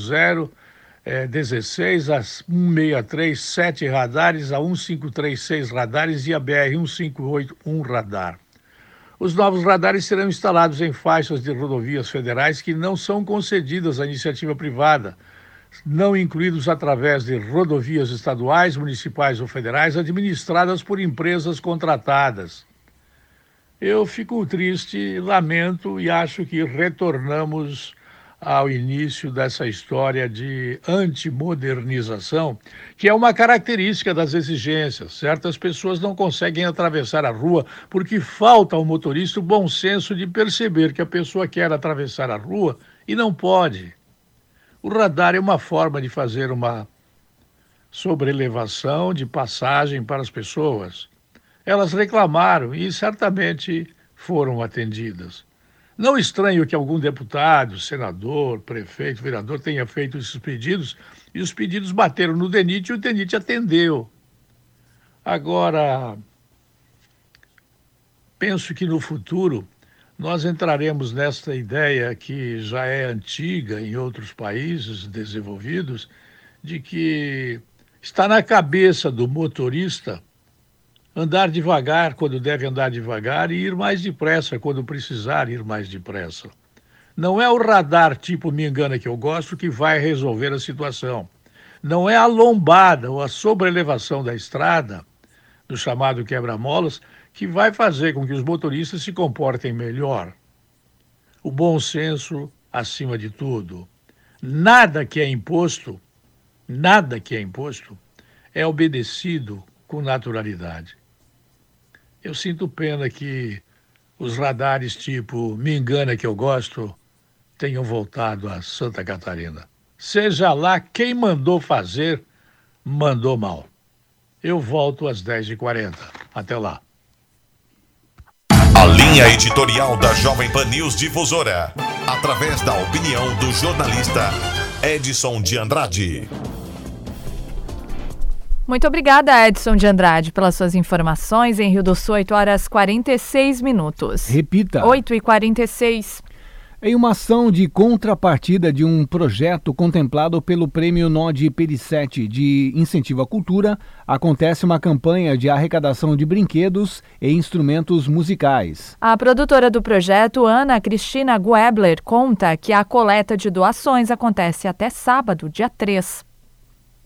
é, 16, a 163, 7 radares, a 1536 radares e a BR 1581 radar. Os novos radares serão instalados em faixas de rodovias federais que não são concedidas à iniciativa privada, não incluídos através de rodovias estaduais, municipais ou federais administradas por empresas contratadas. Eu fico triste, lamento e acho que retornamos ao início dessa história de antimodernização, que é uma característica das exigências. Certas pessoas não conseguem atravessar a rua porque falta ao motorista o bom senso de perceber que a pessoa quer atravessar a rua e não pode. O radar é uma forma de fazer uma sobrelevação de passagem para as pessoas. Elas reclamaram e certamente foram atendidas. Não estranho que algum deputado, senador, prefeito, vereador tenha feito esses pedidos e os pedidos bateram no DENIT e o DENIT atendeu. Agora, penso que no futuro nós entraremos nesta ideia que já é antiga em outros países desenvolvidos, de que está na cabeça do motorista andar devagar quando deve andar devagar e ir mais depressa quando precisar ir mais depressa. Não é o radar tipo me engana que eu gosto que vai resolver a situação. Não é a lombada ou a sobrelevação da estrada, do chamado quebra-molas, que vai fazer com que os motoristas se comportem melhor. O bom senso acima de tudo. Nada que é imposto, nada que é imposto, é obedecido com naturalidade. Eu sinto pena que os radares tipo Me Engana Que Eu Gosto tenham voltado a Santa Catarina. Seja lá quem mandou fazer, mandou mal. Eu volto às 10h40. Até lá. A linha editorial da Jovem Pan News Difusora, através da opinião do jornalista Edson de Andrade. Muito obrigada, Edson de Andrade, pelas suas informações. Em Rio do Sul, 8 horas 46 minutos. Repita. 8 e 46. Em uma ação de contrapartida de um projeto contemplado pelo Prêmio Nod Pericete de Incentivo à Cultura, acontece uma campanha de arrecadação de brinquedos e instrumentos musicais. A produtora do projeto, Ana Cristina Guebler, conta que a coleta de doações acontece até sábado, dia 3.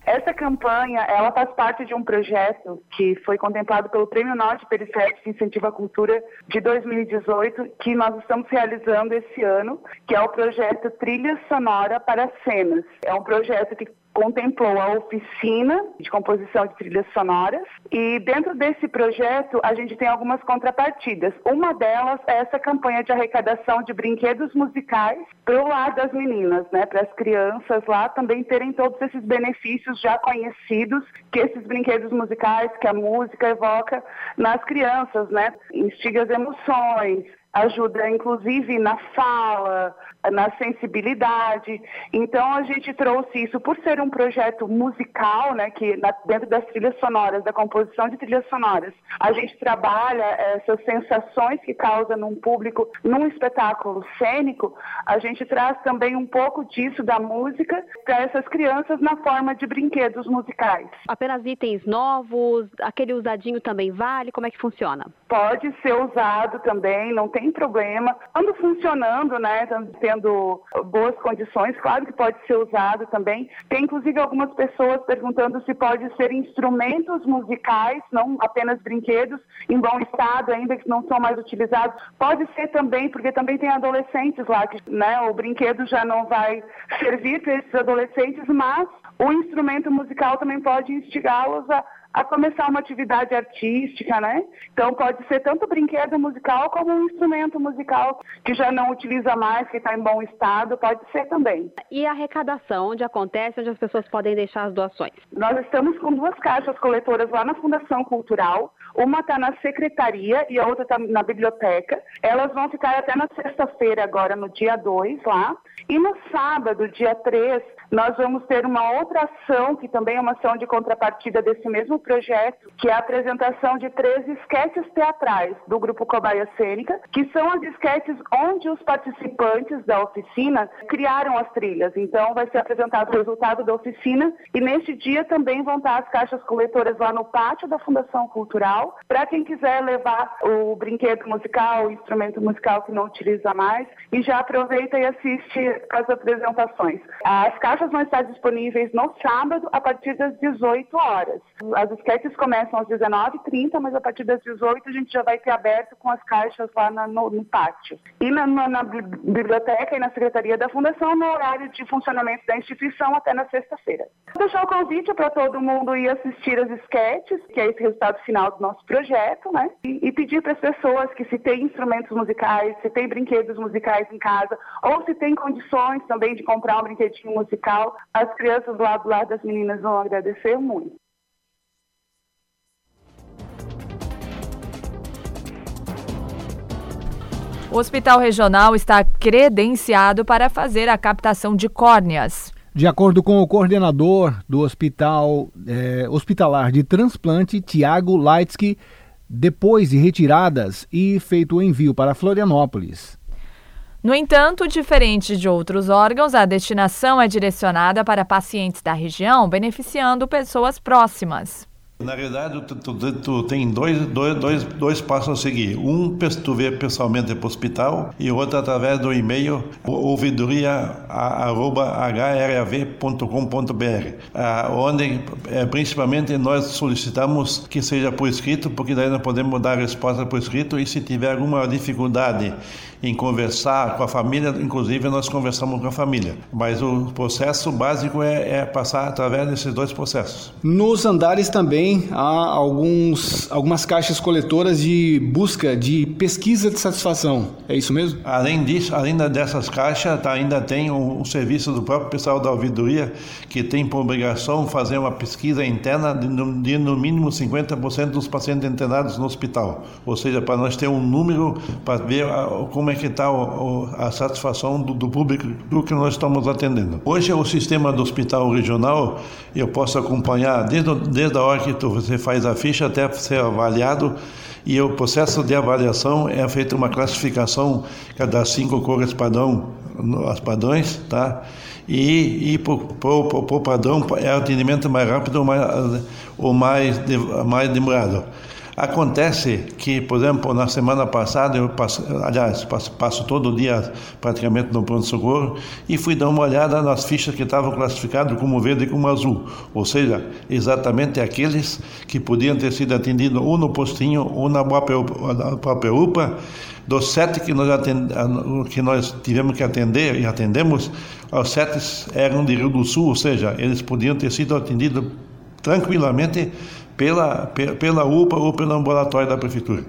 Essa campanha, ela faz parte de um projeto que foi contemplado pelo Prêmio Norte Periférico de Incentivo à Cultura de 2018, que nós estamos realizando esse ano, que é o projeto Trilha Sonora para Cenas. É um projeto que contemplou a oficina de composição de trilhas sonoras. E dentro desse projeto a gente tem algumas contrapartidas. Uma delas é essa campanha de arrecadação de brinquedos musicais para o lar das meninas, né, para as crianças lá também terem todos esses benefícios já conhecidos que esses brinquedos musicais, que a música evoca nas crianças, né, instiga as emoções, ajuda inclusive na fala, na sensibilidade. Então a gente trouxe isso por ser um projeto musical, né, que na, dentro das trilhas sonoras, da composição de trilhas sonoras, a gente trabalha essas sensações que causa num público, num espetáculo cênico, a gente traz também um pouco disso da música para essas crianças na forma de brinquedos musicais. Apenas itens novos, aquele usadinho também vale? Como é que funciona? Pode ser usado também, não tem problema. Quando funcionando, né, tendo boas condições, claro que pode ser usado também. Tem inclusive algumas pessoas perguntando se pode ser instrumentos musicais, não apenas brinquedos, em bom estado ainda que não são mais utilizados. Pode ser também, porque também tem adolescentes lá que, né, o brinquedo já não vai servir para esses adolescentes, mas o instrumento musical também pode instigá-los a a começar uma atividade artística, né? Então pode ser tanto brinquedo musical como um instrumento musical que já não utiliza mais, que está em bom estado, pode ser também. E a arrecadação, onde acontece, onde as pessoas podem deixar as doações? Nós estamos com duas caixas coletoras lá na Fundação Cultural. Uma está na secretaria e a outra está na biblioteca. Elas vão ficar até na sexta-feira, agora no dia 2 lá. E no sábado, dia 3, nós vamos ter uma outra ação, que também é uma ação de contrapartida desse mesmo projeto, que é a apresentação de três esquetes teatrais do Grupo Cobaia Cênica, que são as esquetes onde os participantes da oficina criaram as trilhas. Então, vai ser apresentado o resultado da oficina e neste dia também vão estar as caixas coletoras lá no pátio da Fundação Cultural, para quem quiser levar o brinquedo musical, o instrumento musical que não utiliza mais, e já aproveita e assiste as apresentações. As caixas vão estar disponíveis no sábado a partir das 18 horas. As esquetes começam às 19h30, mas a partir das 18 a gente já vai ter aberto com as caixas lá na, no, no, pátio. E na, na, na, biblioteca e na secretaria da Fundação no horário de funcionamento da instituição até na sexta-feira. Vou deixar o convite para todo mundo ir assistir as esquetes, que é esse resultado final do nosso projeto, né? E, e pedir para as pessoas que se tem instrumentos musicais, se tem brinquedos musicais em casa, ou se tem condições também de comprar um brinquedinho musical, as crianças do lado, do lado das meninas vão agradecer muito. O Hospital Regional está credenciado para fazer a captação de córneas. De acordo com o coordenador do Hospital é, Hospitalar de Transplante, Tiago Leitsky, depois de retiradas e feito o envio para Florianópolis. No entanto, diferente de outros órgãos, a destinação é direcionada para pacientes da região, beneficiando pessoas próximas. Na verdade, tu, tu, tu, tem dois, dois, dois, dois passos a seguir. Um, tu vê pessoalmente para o hospital e outro através do e-mail ouvidoria.hrv.com.br, ah, onde é, principalmente nós solicitamos que seja por escrito, porque daí nós podemos dar a resposta por escrito e se tiver alguma dificuldade em conversar com a família, inclusive nós conversamos com a família. Mas o processo básico é, é passar através desses dois processos. Nos andares também há alguns, algumas caixas coletoras de busca de pesquisa de satisfação. É isso mesmo? Além disso, além dessas caixas, tá, ainda tem o, o serviço do próprio pessoal da ouvidoria que tem por obrigação fazer uma pesquisa interna de, de no mínimo 50% dos pacientes internados no hospital. Ou seja, para nós ter um número para ver como é é que está a satisfação do, do, público do que nós estamos atendendo. Hoje o sistema do hospital regional eu posso acompanhar desde, desde a hora que tu, você faz a ficha até ser avaliado e o processo de avaliação é feita uma classificação das cinco cores padrão, as padrões, tá? E, e por, padrão é atendimento mais rápido ou mais, ou mais, mais demorado. Acontece que, por exemplo, na semana passada, eu passo, aliás, passo, passo todo dia praticamente no pronto-socorro e fui dar uma olhada nas fichas que estavam classificadas como verde e como azul, ou seja, exatamente aqueles que podiam ter sido atendidos ou no postinho ou na própria, UPA. Dos sete que nós, atend, que nós tivemos que atender e atendemos, os sete eram de Rio do Sul, ou seja, eles podiam ter sido atendidos tranquilamente pela, pela UPA ou pelo ambulatório da prefeitura.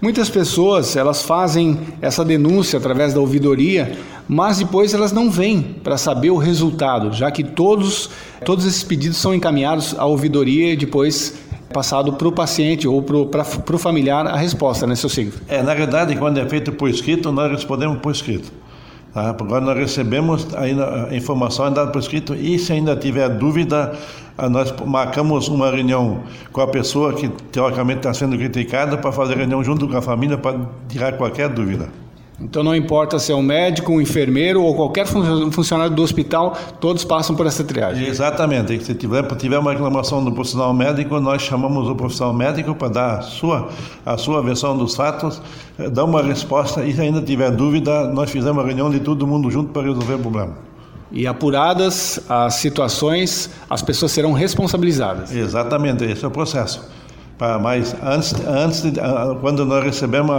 Muitas pessoas elas fazem essa denúncia através da ouvidoria, mas depois elas não vêm para saber o resultado, já que todos, todos esses pedidos são encaminhados à ouvidoria e depois passado para o paciente ou para o familiar a resposta, né, seu Signo? É, na verdade, quando é feito por escrito, nós respondemos por escrito. Tá? Agora nós recebemos ainda a informação dada por escrito e se ainda tiver dúvida, ah, nós marcamos uma reunião com a pessoa que teoricamente está sendo criticada para fazer reunião junto com a família para tirar qualquer dúvida. Então não importa se é um médico, um enfermeiro ou qualquer funcionário do hospital, todos passam por essa triagem. Exatamente. Se tiver, tiver uma reclamação do profissional médico, nós chamamos o profissional médico para dar a sua, a sua versão dos fatos, eh, dar uma resposta e se ainda tiver dúvida, nós fizemos uma reunião de todo mundo junto para resolver o problema. E apuradas as situações, as pessoas serão responsabilizadas. Exatamente, esse é o processo. Mas antes, antes de, quando nós recebemos,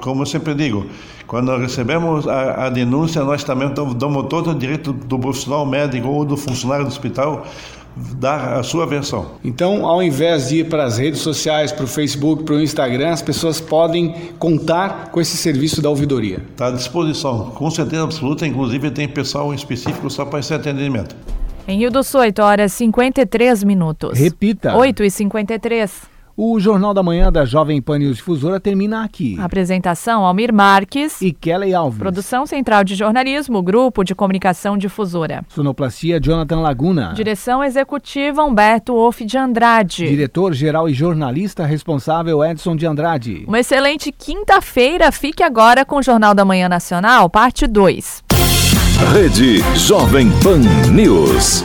como eu sempre digo, quando recebemos a, a denúncia, nós também damos todo o direito do profissional médico ou do funcionário do hospital dar a sua versão. Então, ao invés de ir para as redes sociais, para o Facebook, para o Instagram, as pessoas podem contar com esse serviço da ouvidoria. Está à disposição, com certeza absoluta. Inclusive, tem pessoal específico só para esse atendimento. Em Rio do Sul, 8 horas 53 minutos. Repita. 8 e 53 o Jornal da Manhã da Jovem Pan News Difusora termina aqui. Apresentação Almir Marques e Kelly Alves. Produção Central de Jornalismo, Grupo de Comunicação Difusora. Sonoplastia Jonathan Laguna. Direção Executiva Humberto Wolff de Andrade. Diretor-geral e jornalista responsável Edson de Andrade. Uma excelente quinta-feira. Fique agora com o Jornal da Manhã Nacional, parte 2. Rede Jovem Pan News.